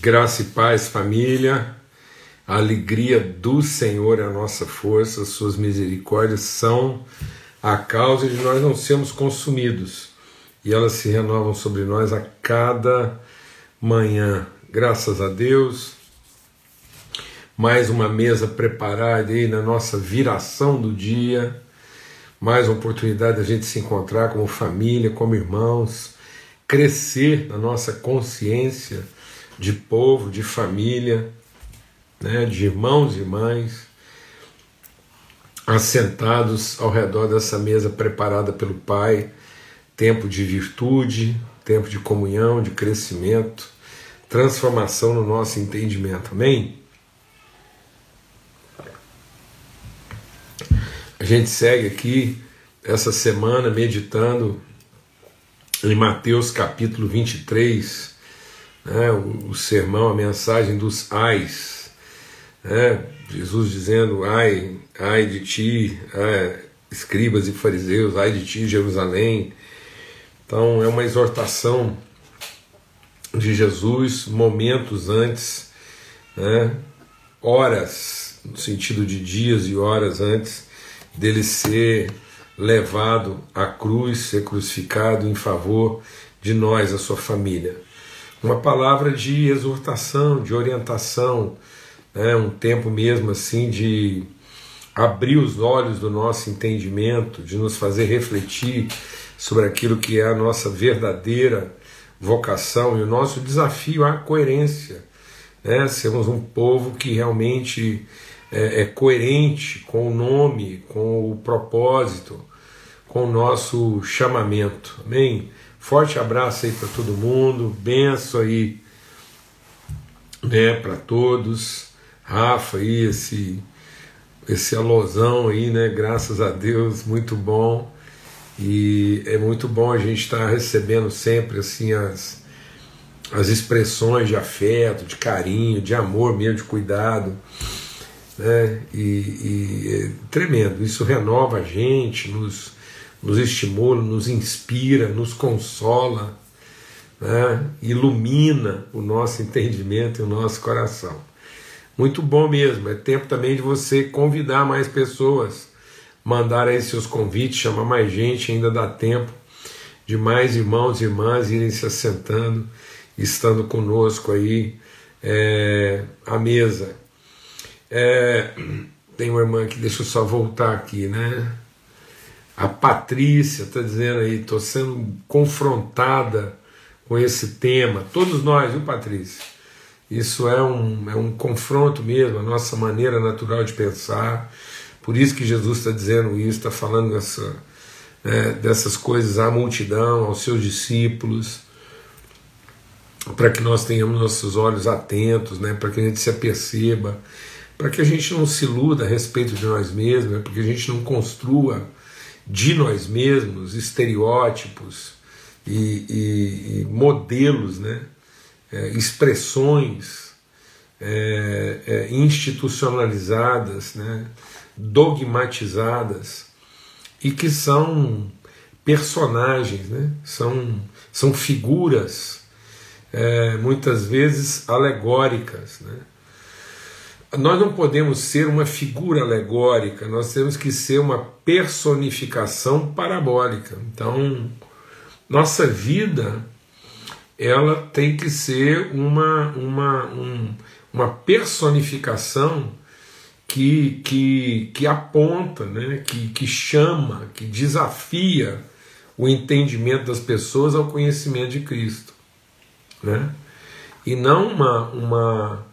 Graça e paz, família. A alegria do Senhor é a nossa força, suas misericórdias são a causa de nós não sermos consumidos e elas se renovam sobre nós a cada manhã. Graças a Deus. Mais uma mesa preparada aí na nossa viração do dia. Mais uma oportunidade de a gente se encontrar como família, como irmãos, crescer na nossa consciência de povo, de família, né, de irmãos e irmãs, assentados ao redor dessa mesa preparada pelo Pai, tempo de virtude, tempo de comunhão, de crescimento, transformação no nosso entendimento. Amém? A gente segue aqui essa semana meditando em Mateus capítulo 23, né, o, sermão, a mensagem dos ais, né, Jesus dizendo: ai, ai de ti, escribas e fariseus, ai de ti, Jerusalém. Então é uma exortação de Jesus momentos antes, né, horas, no sentido de dias e horas antes dele ser levado à cruz, ser crucificado em favor de nós, a sua família uma palavra de exortação, de orientação, né? um tempo mesmo assim de abrir os olhos do nosso entendimento, de nos fazer refletir sobre aquilo que é a nossa verdadeira vocação e o nosso desafio à coerência. Né? Sermos um povo que realmente é, é coerente com o nome, com o propósito, com o nosso chamamento. Amém? Forte abraço aí para todo mundo, benção aí né, para todos. Rafa aí, esse, esse alosão aí, né? Graças a Deus, muito bom. E é muito bom a gente estar tá recebendo sempre assim as, as expressões de afeto, de carinho, de amor mesmo, de cuidado. Né? E, e é tremendo, isso renova a gente, nos, nos estimula, nos inspira, nos consola, né? ilumina o nosso entendimento e o nosso coração. Muito bom mesmo, é tempo também de você convidar mais pessoas, mandar aí seus convites, chamar mais gente, ainda dá tempo de mais irmãos e irmãs irem se assentando, estando conosco aí é, à mesa. É, tem uma irmã que deixa eu só voltar aqui, né? A Patrícia está dizendo aí, estou sendo confrontada com esse tema. Todos nós, viu, Patrícia? Isso é um, é um confronto mesmo, a nossa maneira natural de pensar. Por isso que Jesus está dizendo isso, está falando dessa, né, dessas coisas à multidão, aos seus discípulos, para que nós tenhamos nossos olhos atentos, né, para que a gente se aperceba, para que a gente não se iluda a respeito de nós mesmos, né, para que a gente não construa de nós mesmos, estereótipos e, e, e modelos, né? É, expressões é, é, institucionalizadas, né? dogmatizadas e que são personagens, né? são, são figuras é, muitas vezes alegóricas. Né? Nós não podemos ser uma figura alegórica, nós temos que ser uma personificação parabólica. Então, nossa vida ela tem que ser uma, uma, um, uma personificação que, que, que aponta, né, que, que chama, que desafia o entendimento das pessoas ao conhecimento de Cristo. Né? E não uma, uma,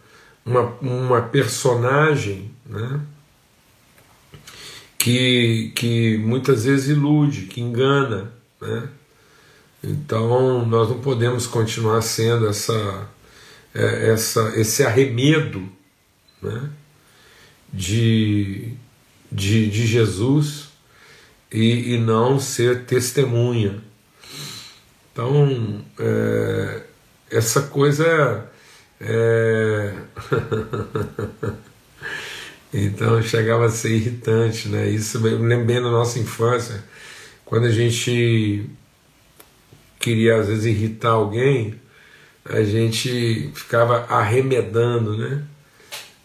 uma, uma personagem né, que, que muitas vezes ilude, que engana. Né? Então nós não podemos continuar sendo essa, é, essa, esse arremedo né, de, de, de Jesus e, e não ser testemunha. Então, é, essa coisa é... então chegava a ser irritante, né? Isso me lembrei da nossa infância, quando a gente queria às vezes irritar alguém, a gente ficava arremedando, né?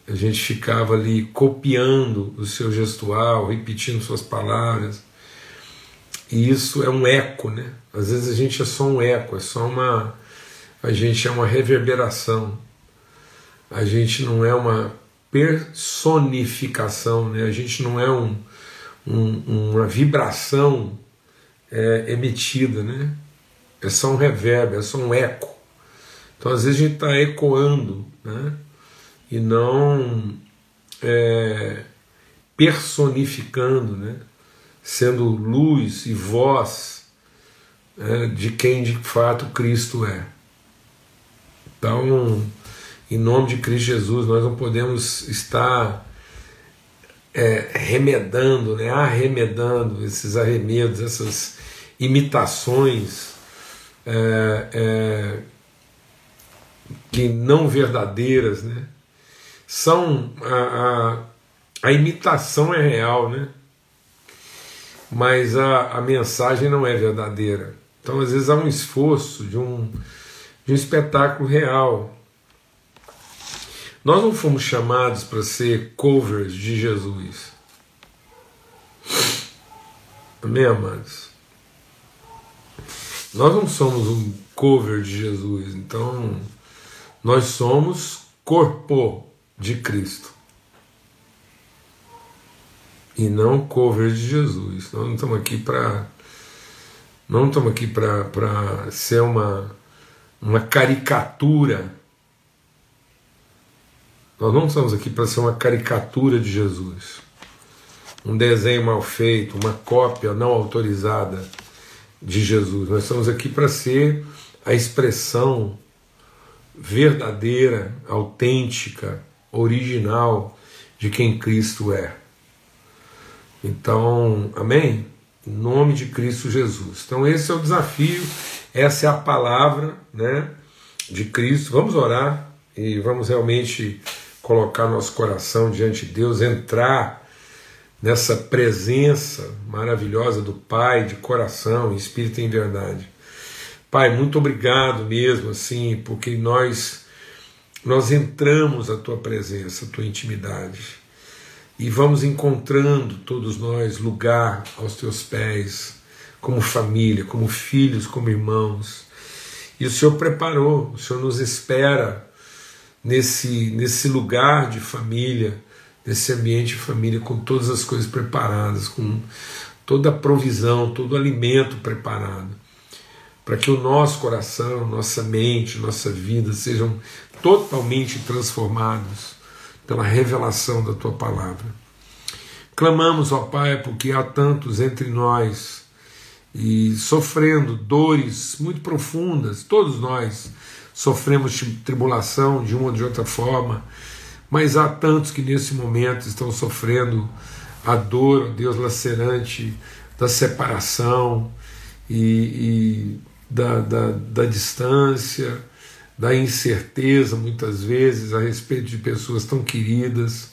A gente ficava ali copiando o seu gestual, repetindo suas palavras. E isso é um eco, né? Às vezes a gente é só um eco, é só uma. A gente é uma reverberação. A gente não é uma personificação, né? A gente não é um, um uma vibração é, emitida, né? É só um reverb, é só um eco. Então às vezes a gente está ecoando, né? e não é, personificando, né? sendo luz e voz é, de quem de fato Cristo é. Então, em nome de Cristo Jesus, nós não podemos estar é, remedando, né, arremedando esses arremedos, essas imitações é, é, que não verdadeiras, né? são a, a, a imitação é real, né? Mas a, a mensagem não é verdadeira. Então, às vezes, há um esforço de um, de um espetáculo real. Nós não fomos chamados para ser covers de Jesus. Amém, amados? Nós não somos um cover de Jesus, então nós somos corpo de Cristo. E não cover de Jesus. Nós não estamos aqui para. Não estamos aqui para ser uma, uma caricatura. Nós não estamos aqui para ser uma caricatura de Jesus. Um desenho mal feito, uma cópia não autorizada de Jesus. Nós estamos aqui para ser a expressão verdadeira, autêntica, original de quem Cristo é. Então, amém? Em nome de Cristo Jesus. Então, esse é o desafio, essa é a palavra né, de Cristo. Vamos orar e vamos realmente colocar nosso coração diante de Deus, entrar nessa presença maravilhosa do Pai de coração, espírito em verdade. Pai, muito obrigado mesmo, assim, porque nós nós entramos à tua presença, à tua intimidade, e vamos encontrando todos nós lugar aos teus pés, como família, como filhos, como irmãos. E o Senhor preparou, o Senhor nos espera nesse, nesse lugar de família, nesse ambiente de família, com todas as coisas preparadas, com toda a provisão, todo o alimento preparado, para que o nosso coração, nossa mente, nossa vida sejam totalmente transformados pela revelação da tua palavra. Clamamos, ó Pai, porque há tantos entre nós e sofrendo dores muito profundas, todos nós sofremos tribulação de uma ou de outra forma, mas há tantos que nesse momento estão sofrendo a dor, Deus, lacerante da separação e, e da, da, da distância, da incerteza, muitas vezes, a respeito de pessoas tão queridas,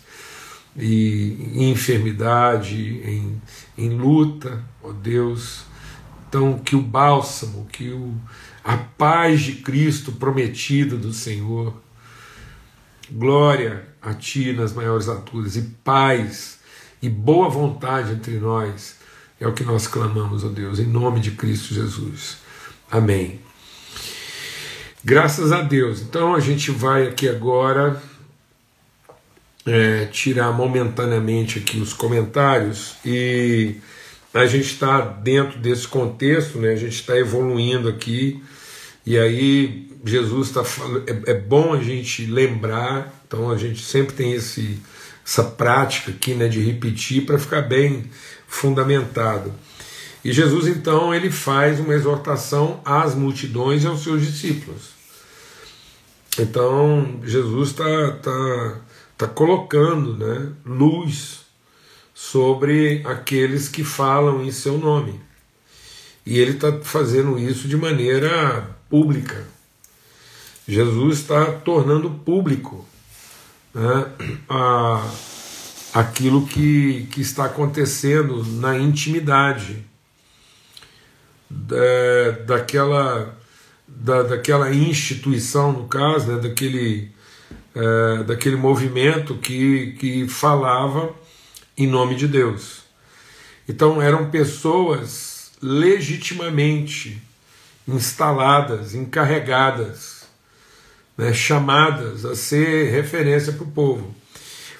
e em enfermidade, em, em luta, ó Deus. Então, que o bálsamo, que o, a paz de Cristo prometida do Senhor, glória a Ti nas maiores alturas, e paz e boa vontade entre nós, é o que nós clamamos, ó Deus, em nome de Cristo Jesus. Amém. Graças a Deus. Então a gente vai aqui agora é, tirar momentaneamente aqui os comentários e a gente está dentro desse contexto, né? A gente está evoluindo aqui e aí Jesus está falando. É, é, bom a gente lembrar. Então a gente sempre tem esse essa prática aqui, né, de repetir para ficar bem fundamentado. E Jesus então ele faz uma exortação às multidões e aos seus discípulos. Então Jesus está tá, tá colocando né, luz sobre aqueles que falam em seu nome. E ele está fazendo isso de maneira pública. Jesus está tornando público né, a, aquilo que, que está acontecendo na intimidade da, daquela da, daquela instituição, no caso, né, daquele, é, daquele movimento que, que falava em nome de Deus. Então eram pessoas legitimamente instaladas, encarregadas, né, chamadas a ser referência para o povo.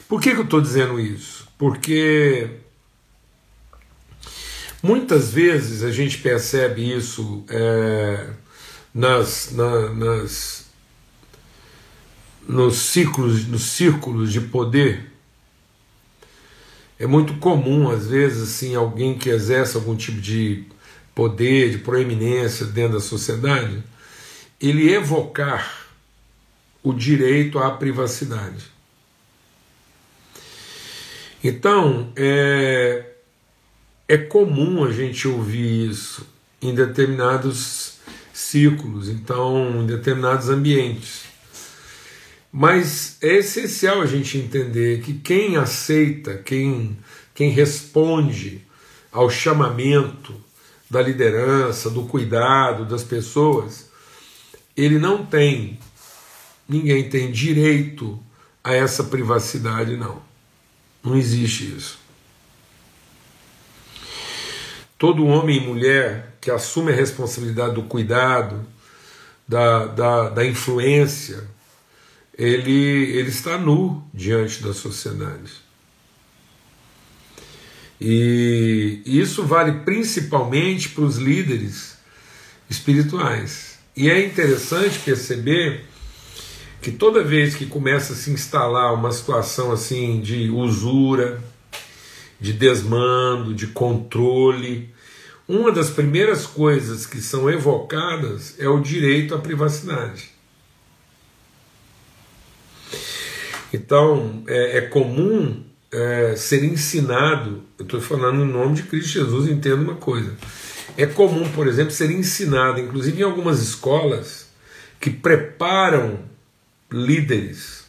Por que, que eu estou dizendo isso? Porque muitas vezes a gente percebe isso é, nas, na, nas, nos ciclos, nos círculos de poder. É muito comum, às vezes, assim, alguém que exerce algum tipo de poder, de proeminência dentro da sociedade, ele evocar o direito à privacidade. Então, é, é comum a gente ouvir isso em determinados círculos, então, em determinados ambientes. Mas é essencial a gente entender que quem aceita, quem, quem responde ao chamamento da liderança, do cuidado das pessoas, ele não tem, ninguém tem direito a essa privacidade, não. Não existe isso. Todo homem e mulher que assume a responsabilidade do cuidado, da, da, da influência, ele, ele está nu diante da sociedade. E isso vale principalmente para os líderes espirituais. E é interessante perceber que toda vez que começa a se instalar uma situação assim de usura, de desmando, de controle, uma das primeiras coisas que são evocadas é o direito à privacidade. Então, é, é comum é, ser ensinado, eu estou falando em nome de Cristo Jesus, entenda uma coisa. É comum, por exemplo, ser ensinado, inclusive em algumas escolas, que preparam líderes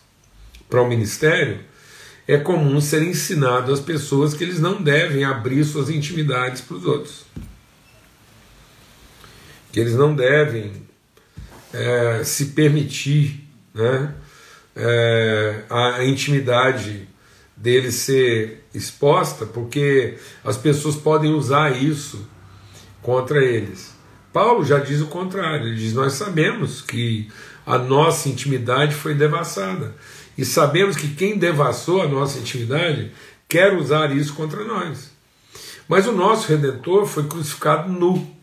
para o ministério, é comum ser ensinado às pessoas que eles não devem abrir suas intimidades para os outros. Que eles não devem é, se permitir né, é, a intimidade deles ser exposta, porque as pessoas podem usar isso contra eles. Paulo já diz o contrário, ele diz: Nós sabemos que a nossa intimidade foi devassada. E sabemos que quem devassou a nossa intimidade quer usar isso contra nós. Mas o nosso redentor foi crucificado nu.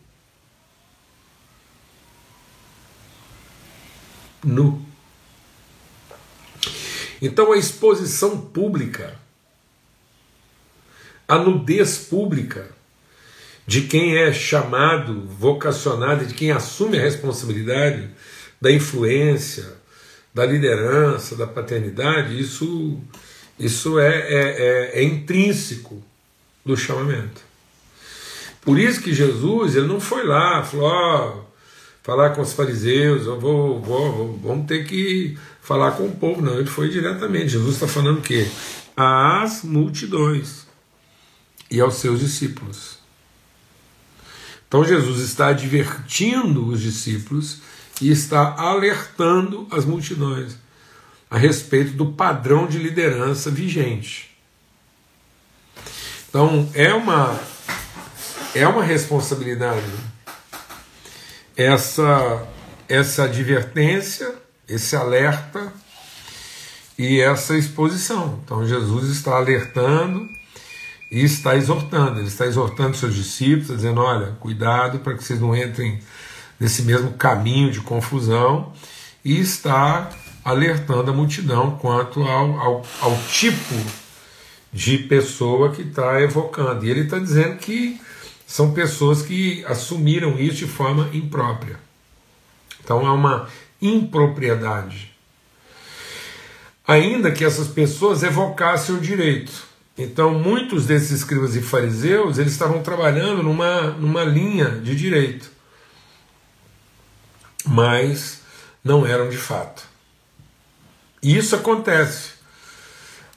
Nu. Então a exposição pública, a nudez pública de quem é chamado, vocacionado, de quem assume a responsabilidade da influência, da liderança, da paternidade, isso, isso é, é, é, é intrínseco do chamamento. Por isso que Jesus ele não foi lá, falou, falar com os fariseus, eu vou, vou, vamos ter que falar com o povo. Não, ele foi diretamente. Jesus está falando o quê? Às multidões e aos seus discípulos. Então Jesus está advertindo os discípulos e está alertando as multidões a respeito do padrão de liderança vigente. Então é uma é uma responsabilidade essa essa advertência, esse alerta e essa exposição. Então Jesus está alertando e está exortando. Ele está exortando seus discípulos, dizendo: olha, cuidado para que vocês não entrem nesse mesmo caminho de confusão e está alertando a multidão quanto ao, ao, ao tipo de pessoa que está evocando. E ele está dizendo que são pessoas que assumiram isso de forma imprópria. Então há uma impropriedade. Ainda que essas pessoas evocassem o direito. Então, muitos desses escribas e fariseus, eles estavam trabalhando numa, numa linha de direito mas não eram de fato. E isso acontece.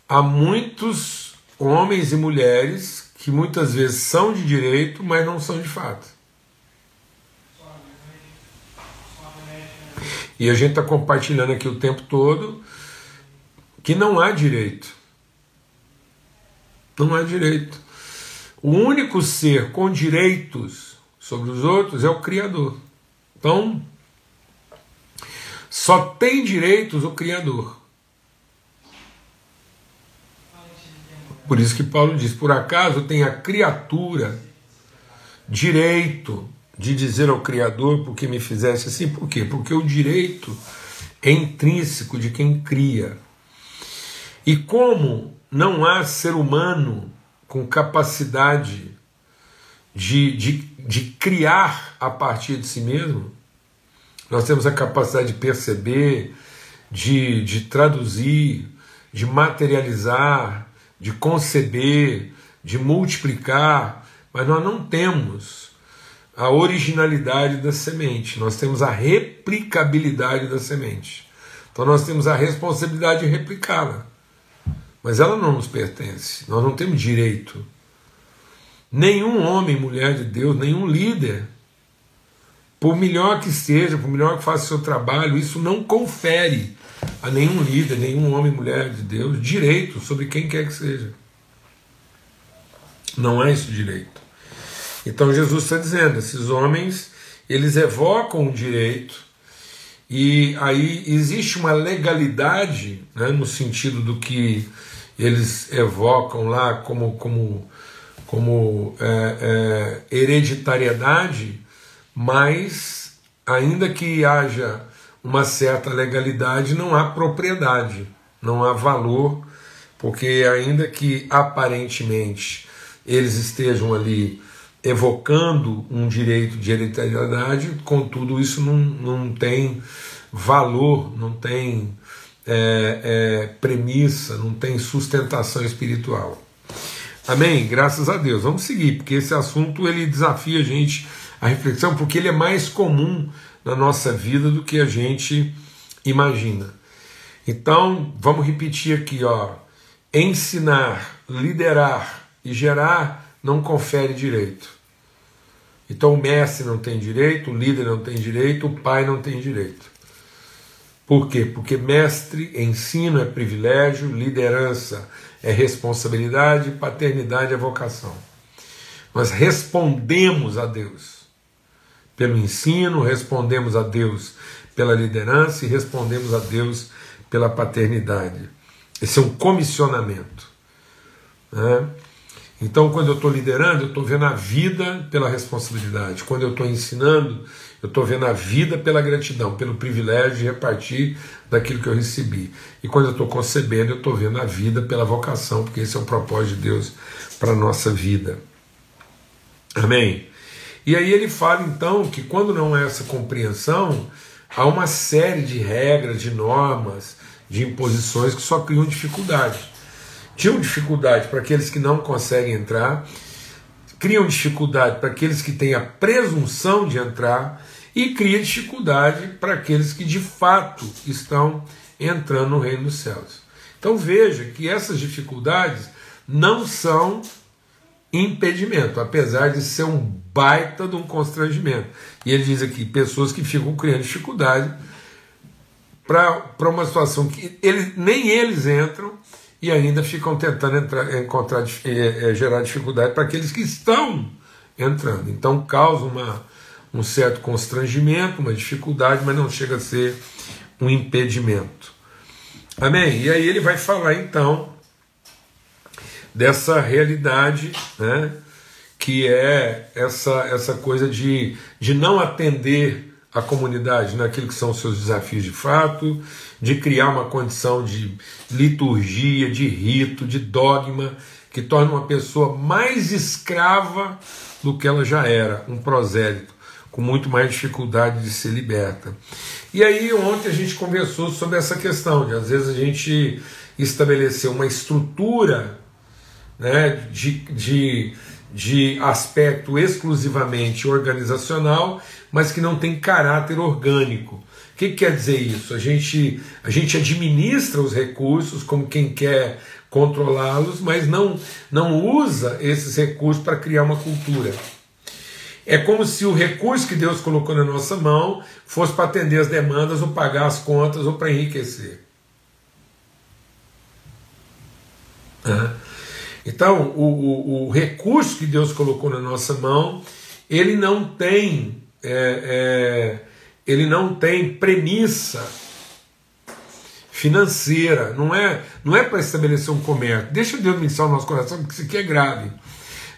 Há muitos homens e mulheres que muitas vezes são de direito, mas não são de fato. E a gente está compartilhando aqui o tempo todo que não há direito. Não há direito. O único ser com direitos sobre os outros é o Criador. Então, só tem direitos o Criador. Por isso que Paulo diz: por acaso tem a criatura direito de dizer ao Criador porque me fizesse assim? Por quê? Porque o direito é intrínseco de quem cria. E como não há ser humano com capacidade de, de, de criar a partir de si mesmo, nós temos a capacidade de perceber, de, de traduzir, de materializar, de conceber, de multiplicar, mas nós não temos a originalidade da semente, nós temos a replicabilidade da semente. Então nós temos a responsabilidade de replicá-la. Mas ela não nos pertence, nós não temos direito. Nenhum homem, mulher de Deus, nenhum líder, por melhor que seja, por melhor que faça o seu trabalho, isso não confere a nenhum líder, nenhum homem, mulher de Deus, direito sobre quem quer que seja. Não é esse direito. Então Jesus está dizendo: esses homens, eles evocam o direito, e aí existe uma legalidade, né, no sentido do que eles evocam lá como, como, como é, é, hereditariedade, mas ainda que haja uma certa legalidade, não há propriedade, não há valor, porque ainda que aparentemente eles estejam ali evocando um direito de hereditariedade, contudo isso não, não tem valor, não tem é, é, premissa, não tem sustentação espiritual. Amém? Graças a Deus. Vamos seguir, porque esse assunto ele desafia a gente a reflexão, porque ele é mais comum na nossa vida do que a gente imagina. Então, vamos repetir aqui, ó. Ensinar, liderar e gerar não confere direito. Então, o mestre não tem direito, o líder não tem direito, o pai não tem direito. Por quê? Porque mestre, ensino é privilégio, liderança é responsabilidade, paternidade é vocação. Nós respondemos a Deus pelo ensino, respondemos a Deus pela liderança e respondemos a Deus pela paternidade. Esse é um comissionamento. Né? Então, quando eu estou liderando, eu estou vendo a vida pela responsabilidade. Quando eu estou ensinando, eu estou vendo a vida pela gratidão, pelo privilégio de repartir daquilo que eu recebi. E quando eu estou concebendo, eu estou vendo a vida pela vocação, porque esse é o propósito de Deus para a nossa vida. Amém? E aí ele fala então que quando não há essa compreensão, há uma série de regras, de normas, de imposições que só criam dificuldade. Criam dificuldade para aqueles que não conseguem entrar, criam dificuldade para aqueles que têm a presunção de entrar e cria dificuldade para aqueles que de fato estão entrando no reino dos céus. Então veja que essas dificuldades não são impedimento, apesar de ser um baita de um constrangimento. E ele diz aqui: pessoas que ficam criando dificuldade para uma situação que ele, nem eles entram e ainda ficam tentando entrar, encontrar, é, é, gerar dificuldade para aqueles que estão entrando. Então causa uma, um certo constrangimento, uma dificuldade, mas não chega a ser um impedimento. Amém? E aí ele vai falar então dessa realidade, né, que é essa, essa coisa de, de não atender a comunidade naquilo que são os seus desafios de fato, de criar uma condição de liturgia, de rito, de dogma, que torna uma pessoa mais escrava do que ela já era, um prosélito, com muito mais dificuldade de ser liberta. E aí, ontem a gente conversou sobre essa questão de às vezes a gente estabelecer uma estrutura né, de, de, de aspecto exclusivamente organizacional, mas que não tem caráter orgânico. Que, que quer dizer isso? A gente, a gente administra os recursos como quem quer controlá-los, mas não, não usa esses recursos para criar uma cultura. É como se o recurso que Deus colocou na nossa mão fosse para atender as demandas, ou pagar as contas, ou para enriquecer. Então, o, o, o, recurso que Deus colocou na nossa mão, ele não tem, é, é, ele não tem premissa financeira, não é, não é para estabelecer um comércio. Deixa Deus ministrar o nosso coração, porque isso aqui é grave.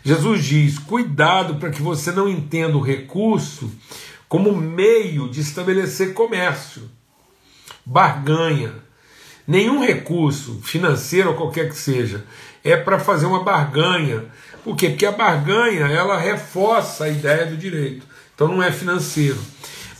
Jesus diz: cuidado para que você não entenda o recurso como meio de estabelecer comércio, barganha. Nenhum recurso financeiro ou qualquer que seja é para fazer uma barganha. Por quê? Porque a barganha ela reforça a ideia do direito. Então não é financeiro.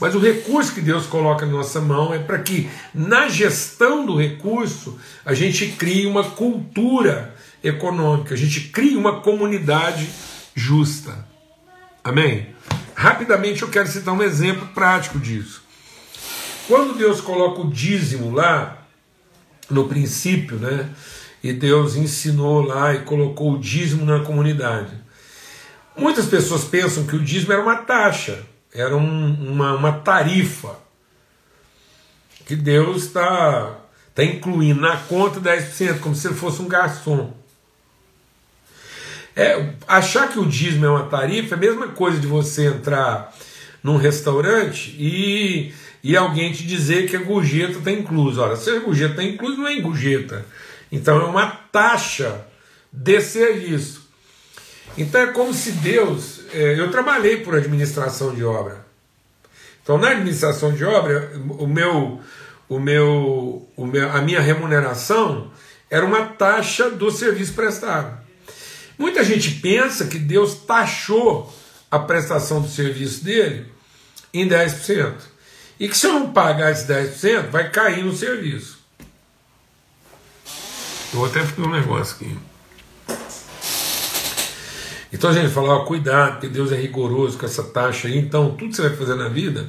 Mas o recurso que Deus coloca na nossa mão é para que, na gestão do recurso, a gente crie uma cultura econômica, a gente crie uma comunidade justa. Amém? Rapidamente eu quero citar um exemplo prático disso. Quando Deus coloca o dízimo lá, no princípio, né? E Deus ensinou lá e colocou o dízimo na comunidade. Muitas pessoas pensam que o dízimo era uma taxa era um, uma, uma tarifa que Deus está tá incluindo na conta 10%, como se ele fosse um garçom. É, achar que o dízimo é uma tarifa é a mesma coisa de você entrar num restaurante e, e alguém te dizer que a gorjeta está inclusa. Ora, se a gorjeta está inclusa, não é gorjeta. Então é uma taxa de serviço. Então é como se Deus. É, eu trabalhei por administração de obra. Então na administração de obra, o meu, o meu, o meu, a minha remuneração era uma taxa do serviço prestado. Muita gente pensa que Deus taxou a prestação do serviço dele em 10%. E que se eu não pagar esses 10%, vai cair no serviço. Eu vou até ficar um negócio aqui. Então a gente fala, ó, cuidado, porque Deus é rigoroso com essa taxa aí. Então, tudo que você vai fazer na vida,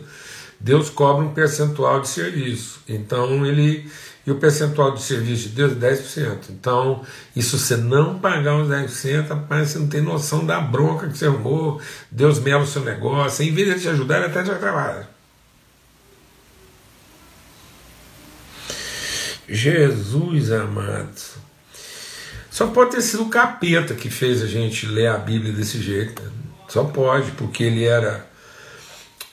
Deus cobra um percentual de serviço. Então ele. E o percentual de serviço de Deus é 10%. Então, isso você não pagar os 10%, rapaz, você não tem noção da bronca que você arrumou, Deus mela o seu negócio, em vez de te ajudar, ele até te trabalha. Jesus amado. Só pode ter sido o capeta que fez a gente ler a Bíblia desse jeito. Só pode, porque ele era.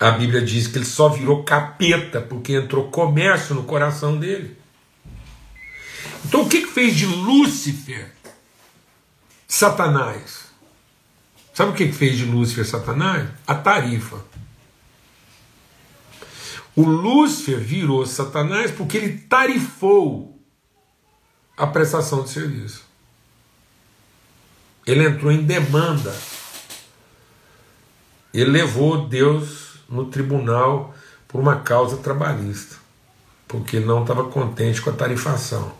A Bíblia diz que ele só virou capeta porque entrou comércio no coração dele. Então o que, que fez de Lúcifer Satanás? Sabe o que, que fez de Lúcifer Satanás? A tarifa. O Lúcifer virou Satanás porque ele tarifou a prestação de serviço. Ele entrou em demanda. Ele levou Deus no tribunal por uma causa trabalhista, porque não estava contente com a tarifação.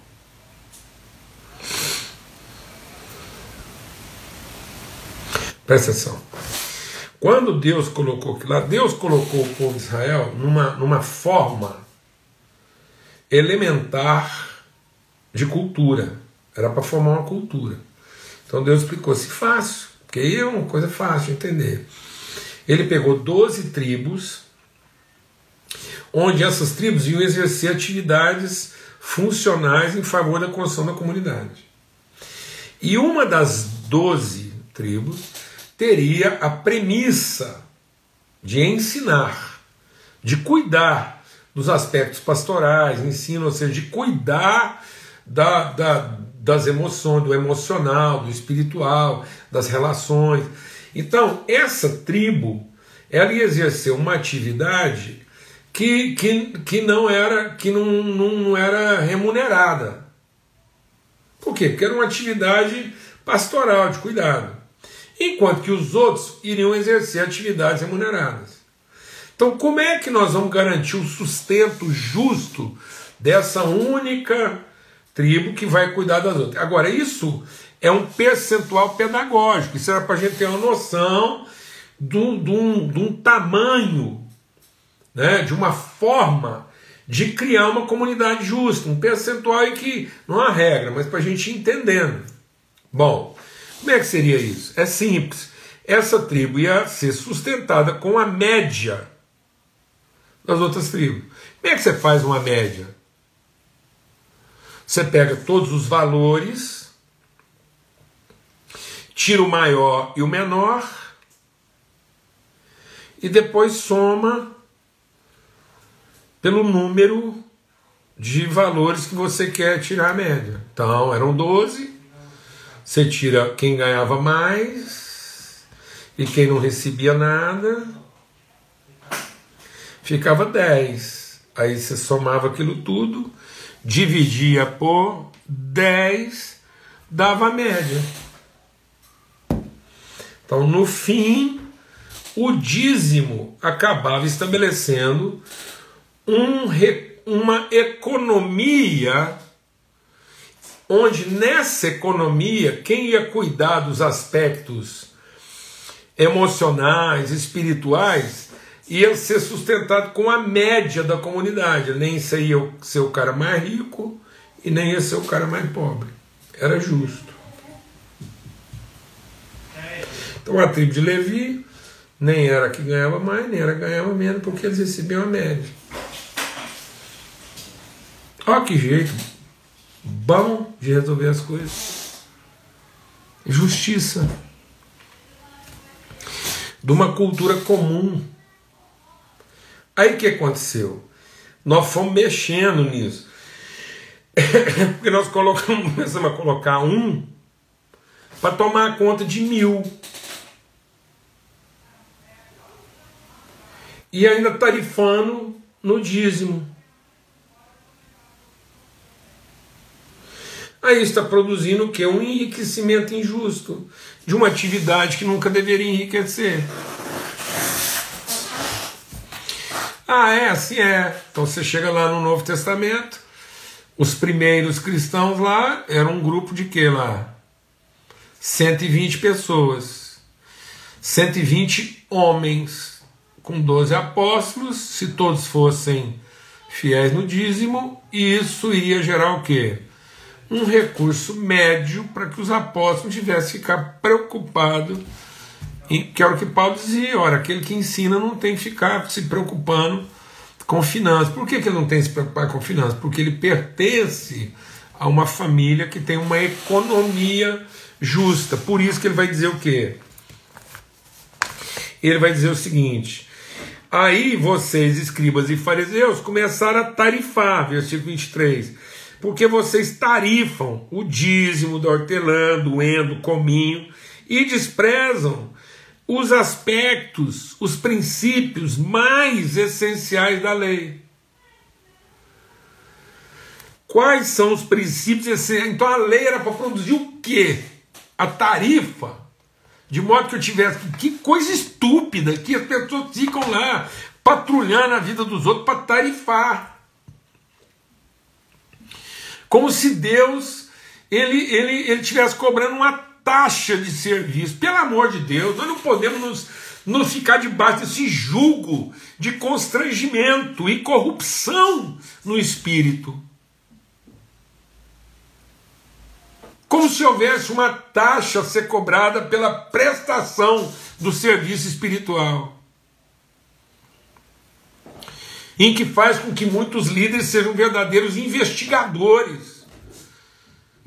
Presta atenção. Quando Deus colocou aquilo lá, Deus colocou o povo de Israel numa, numa forma elementar de cultura. Era para formar uma cultura. Então Deus explicou se fácil, porque aí é uma coisa fácil de entender. Ele pegou 12 tribos, onde essas tribos iam exercer atividades funcionais em favor da construção da comunidade. E uma das 12 tribos teria a premissa de ensinar, de cuidar dos aspectos pastorais, ensino, ou seja, de cuidar da, da, das emoções, do emocional, do espiritual, das relações. Então, essa tribo, ela ia exercer uma atividade que, que, que não era que não, não era remunerada. Por quê? Porque era uma atividade pastoral, de cuidado. Enquanto que os outros iriam exercer atividades remuneradas. Então, como é que nós vamos garantir o sustento justo dessa única tribo que vai cuidar das outras. Agora, isso é um percentual pedagógico, isso era para a gente ter uma noção de um, tamanho, né, de uma forma de criar uma comunidade justa, um percentual que não há regra, mas para a gente ir entendendo. Bom, como é que seria isso? É simples. essa tribo ia ser sustentada com a média das outras tribos. Como é que você faz uma média? Você pega todos os valores, tira o maior e o menor, e depois soma pelo número de valores que você quer tirar a média. Então, eram 12, você tira quem ganhava mais e quem não recebia nada, ficava 10. Aí você somava aquilo tudo, dividia por 10, dava a média. Então, no fim, o dízimo acabava estabelecendo um, uma economia onde nessa economia quem ia cuidar dos aspectos emocionais, espirituais, ia ser sustentado com a média da comunidade. Nem ia ser o cara mais rico e nem ia ser o cara mais pobre. Era justo. Então a tribo de Levi nem era que ganhava mais, nem era que ganhava menos, porque eles recebiam a média. Olha que jeito bom de resolver as coisas. Justiça. De uma cultura comum. Aí o que aconteceu? Nós fomos mexendo nisso. Porque nós colocamos, começamos a colocar um para tomar conta de mil. E ainda tarifando no dízimo. Aí está produzindo o que? Um enriquecimento injusto de uma atividade que nunca deveria enriquecer. Ah, é, assim é. Então você chega lá no Novo Testamento, os primeiros cristãos lá eram um grupo de que lá? 120 pessoas. 120 homens com 12 apóstolos, se todos fossem fiéis no dízimo, isso iria gerar o quê? um recurso médio para que os apóstolos tivessem que ficar preocupados, que era o que Paulo dizia, ora, aquele que ensina não tem que ficar se preocupando com finanças. Por que, que ele não tem que se preocupar com finanças? Porque ele pertence a uma família que tem uma economia justa. Por isso que ele vai dizer o quê? Ele vai dizer o seguinte: aí vocês, escribas e fariseus, começaram a tarifar, versículo 23 porque vocês tarifam o dízimo do hortelã, do endo, do cominho e desprezam os aspectos, os princípios mais essenciais da lei. Quais são os princípios essenciais? Então a lei era para produzir o quê? A tarifa. De modo que eu tivesse. Que coisa estúpida que as pessoas ficam lá patrulhando a vida dos outros para tarifar. Como se Deus ele, ele, ele tivesse cobrando uma taxa de serviço. Pelo amor de Deus, nós não podemos nos, nos ficar debaixo desse julgo de constrangimento e corrupção no espírito. Como se houvesse uma taxa a ser cobrada pela prestação do serviço espiritual. em que faz com que muitos líderes sejam verdadeiros investigadores.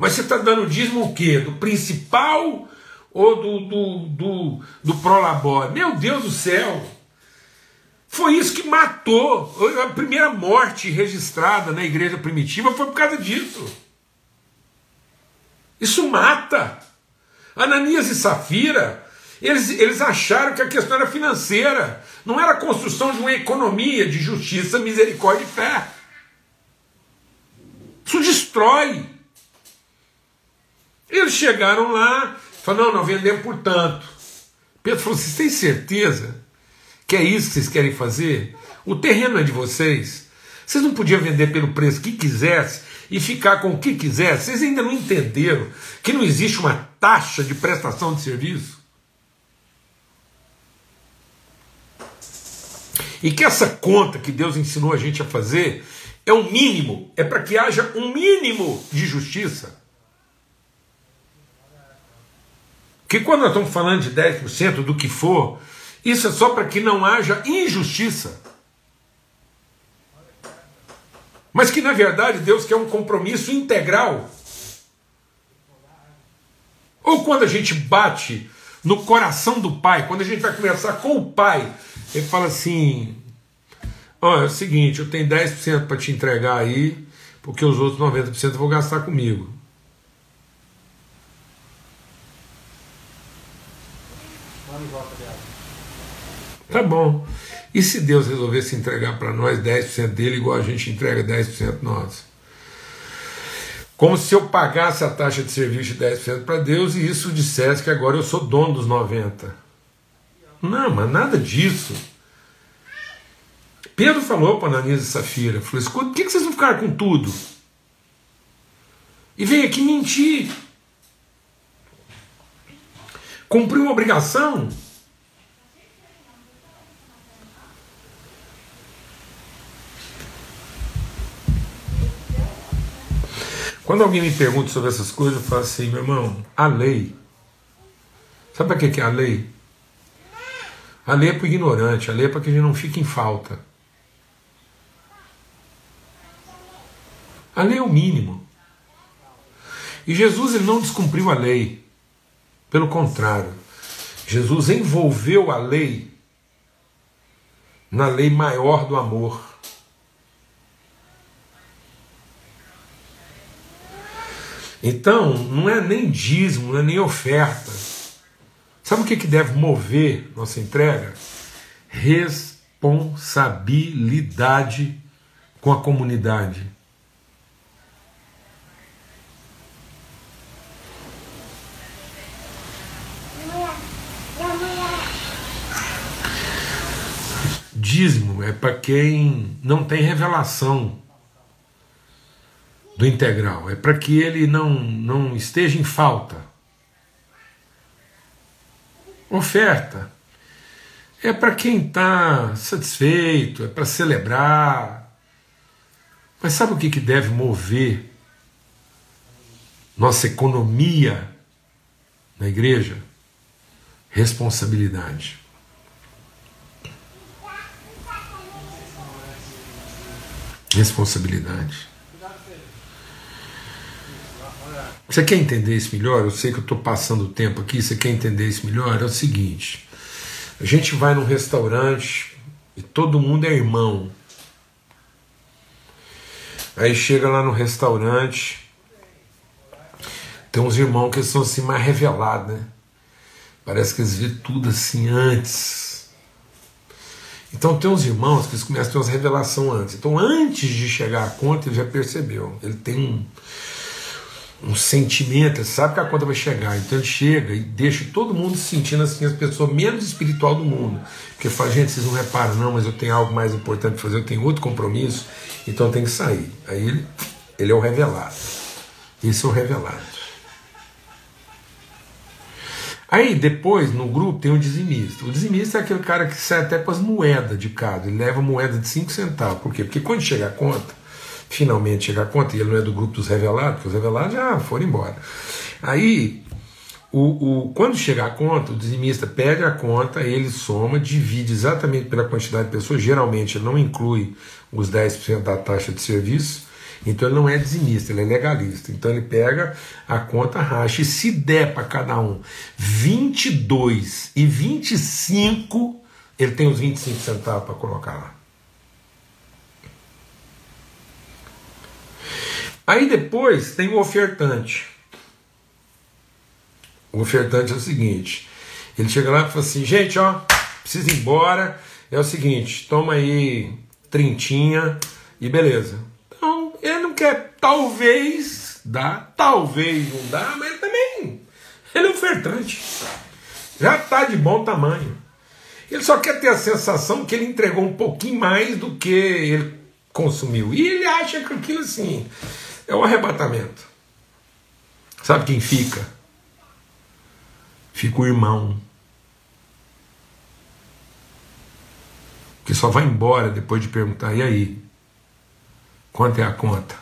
Mas você está dando dízimo o quê? Do principal ou do, do, do, do prolabore? Meu Deus do céu! Foi isso que matou. A primeira morte registrada na igreja primitiva foi por causa disso. Isso mata. Ananias e Safira eles, eles acharam que a questão era financeira, não era a construção de uma economia de justiça, misericórdia e fé. Isso destrói. Eles chegaram lá, falaram: não, não vendemos por tanto. Pedro falou: vocês têm certeza que é isso que vocês querem fazer? O terreno é de vocês. Vocês não podiam vender pelo preço que quisesse e ficar com o que quisesse. Vocês ainda não entenderam que não existe uma taxa de prestação de serviço? E que essa conta que Deus ensinou a gente a fazer é um mínimo, é para que haja um mínimo de justiça. Que quando nós estamos falando de 10% do que for, isso é só para que não haja injustiça. Mas que na verdade Deus quer um compromisso integral. Ou quando a gente bate no coração do pai, quando a gente vai conversar com o pai, ele fala assim: oh, é o seguinte, eu tenho 10% para te entregar aí, porque os outros 90% eu vou gastar comigo. Tá bom. E se Deus resolvesse entregar para nós 10% dele, igual a gente entrega 10% nós? Como se eu pagasse a taxa de serviço de 10% para Deus e isso dissesse que agora eu sou dono dos 90%. Não, mas nada disso. Pedro falou para Ananias e Safira: falou, escuta, por que vocês não ficaram com tudo? E vem aqui mentir. Cumprir uma obrigação. Quando alguém me pergunta sobre essas coisas, eu falo assim, meu irmão, a lei. Sabe para que é a lei? A lei é para o ignorante, a lei é para que a gente não fique em falta. A lei é o mínimo. E Jesus ele não descumpriu a lei. Pelo contrário, Jesus envolveu a lei na lei maior do amor. Então, não é nem dízimo, não é nem oferta. Sabe o que, que deve mover nossa entrega? Responsabilidade com a comunidade. Dízimo é para quem não tem revelação do integral, é para que ele não, não esteja em falta. Oferta é para quem está satisfeito, é para celebrar. Mas sabe o que, que deve mover nossa economia na igreja? Responsabilidade. Responsabilidade. Você quer entender isso melhor? Eu sei que eu estou passando o tempo aqui. Você quer entender isso melhor? É o seguinte: a gente vai num restaurante e todo mundo é irmão. Aí chega lá no restaurante, tem uns irmãos que são assim mais revelados, né? Parece que eles vê tudo assim antes. Então tem uns irmãos que eles começam a ter umas revelações antes. Então antes de chegar à conta ele já percebeu. Ele tem um um sentimento, ele sabe que a conta vai chegar, então ele chega e deixa todo mundo se sentindo assim, as pessoas menos espiritual do mundo. Porque fala, gente, vocês não reparam, não, mas eu tenho algo mais importante para fazer, eu tenho outro compromisso, então tenho que sair. Aí ele, ele é o revelado. Esse é o revelado. Aí depois, no grupo, tem o dizimista. O dizimista é aquele cara que sai até com as moedas de cada. Ele leva moeda de 5 centavos. Por quê? Porque quando chega a conta, finalmente chega a conta, e ele não é do grupo dos revelados, porque os revelados já foram embora. Aí, o, o, quando chega a conta, o dizimista pede a conta, ele soma, divide exatamente pela quantidade de pessoas, geralmente ele não inclui os 10% da taxa de serviço, então ele não é dizimista, ele é legalista. Então ele pega a conta, racha, e se der para cada um 22 e 25, ele tem os 25 centavos para colocar lá. Aí depois tem o ofertante. O ofertante é o seguinte: ele chega lá e fala assim, gente, ó, precisa ir embora. É o seguinte, toma aí trintinha e beleza. Ele não quer, talvez dá, talvez não dá, mas ele também, ele é ofertante. Já está de bom tamanho. Ele só quer ter a sensação que ele entregou um pouquinho mais do que ele consumiu. E ele acha que aquilo assim, é o arrebatamento. Sabe quem fica? Fica o irmão. Que só vai embora depois de perguntar: e aí? Quanto é a conta?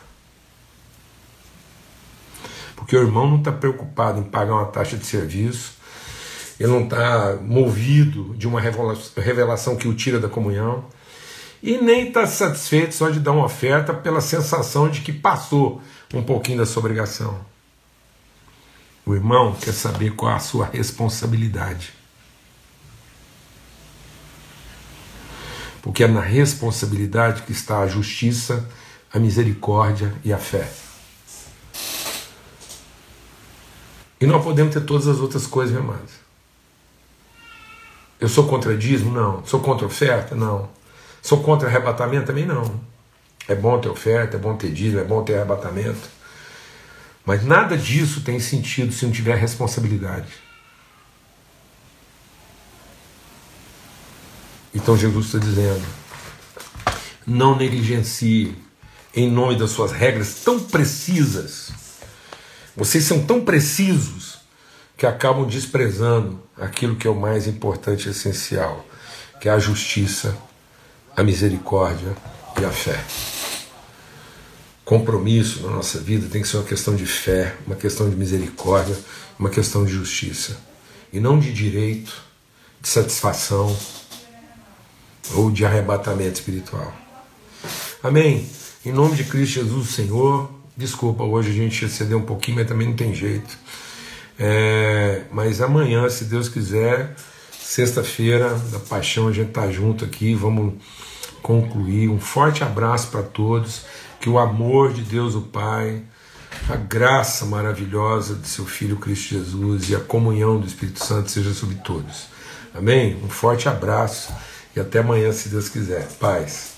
Porque o irmão não está preocupado em pagar uma taxa de serviço, ele não está movido de uma revelação que o tira da comunhão, e nem está satisfeito só de dar uma oferta pela sensação de que passou um pouquinho da sua obrigação. O irmão quer saber qual a sua responsabilidade. Porque é na responsabilidade que está a justiça, a misericórdia e a fé. E não podemos ter todas as outras coisas, meu amado. Eu sou contra dízimo? Não. Sou contra oferta? Não. Sou contra arrebatamento? Também não. É bom ter oferta, é bom ter dízimo, é bom ter arrebatamento. Mas nada disso tem sentido se não tiver responsabilidade. Então Jesus está dizendo: não negligencie em nome das suas regras tão precisas. Vocês são tão precisos que acabam desprezando aquilo que é o mais importante e essencial, que é a justiça, a misericórdia e a fé. Compromisso na nossa vida tem que ser uma questão de fé, uma questão de misericórdia, uma questão de justiça. E não de direito, de satisfação ou de arrebatamento espiritual. Amém? Em nome de Cristo Jesus, Senhor. Desculpa, hoje a gente excedeu um pouquinho, mas também não tem jeito. É, mas amanhã, se Deus quiser, sexta-feira da paixão, a gente está junto aqui. Vamos concluir. Um forte abraço para todos. Que o amor de Deus, o Pai, a graça maravilhosa de seu Filho Cristo Jesus e a comunhão do Espírito Santo seja sobre todos. Amém? Um forte abraço e até amanhã, se Deus quiser. Paz.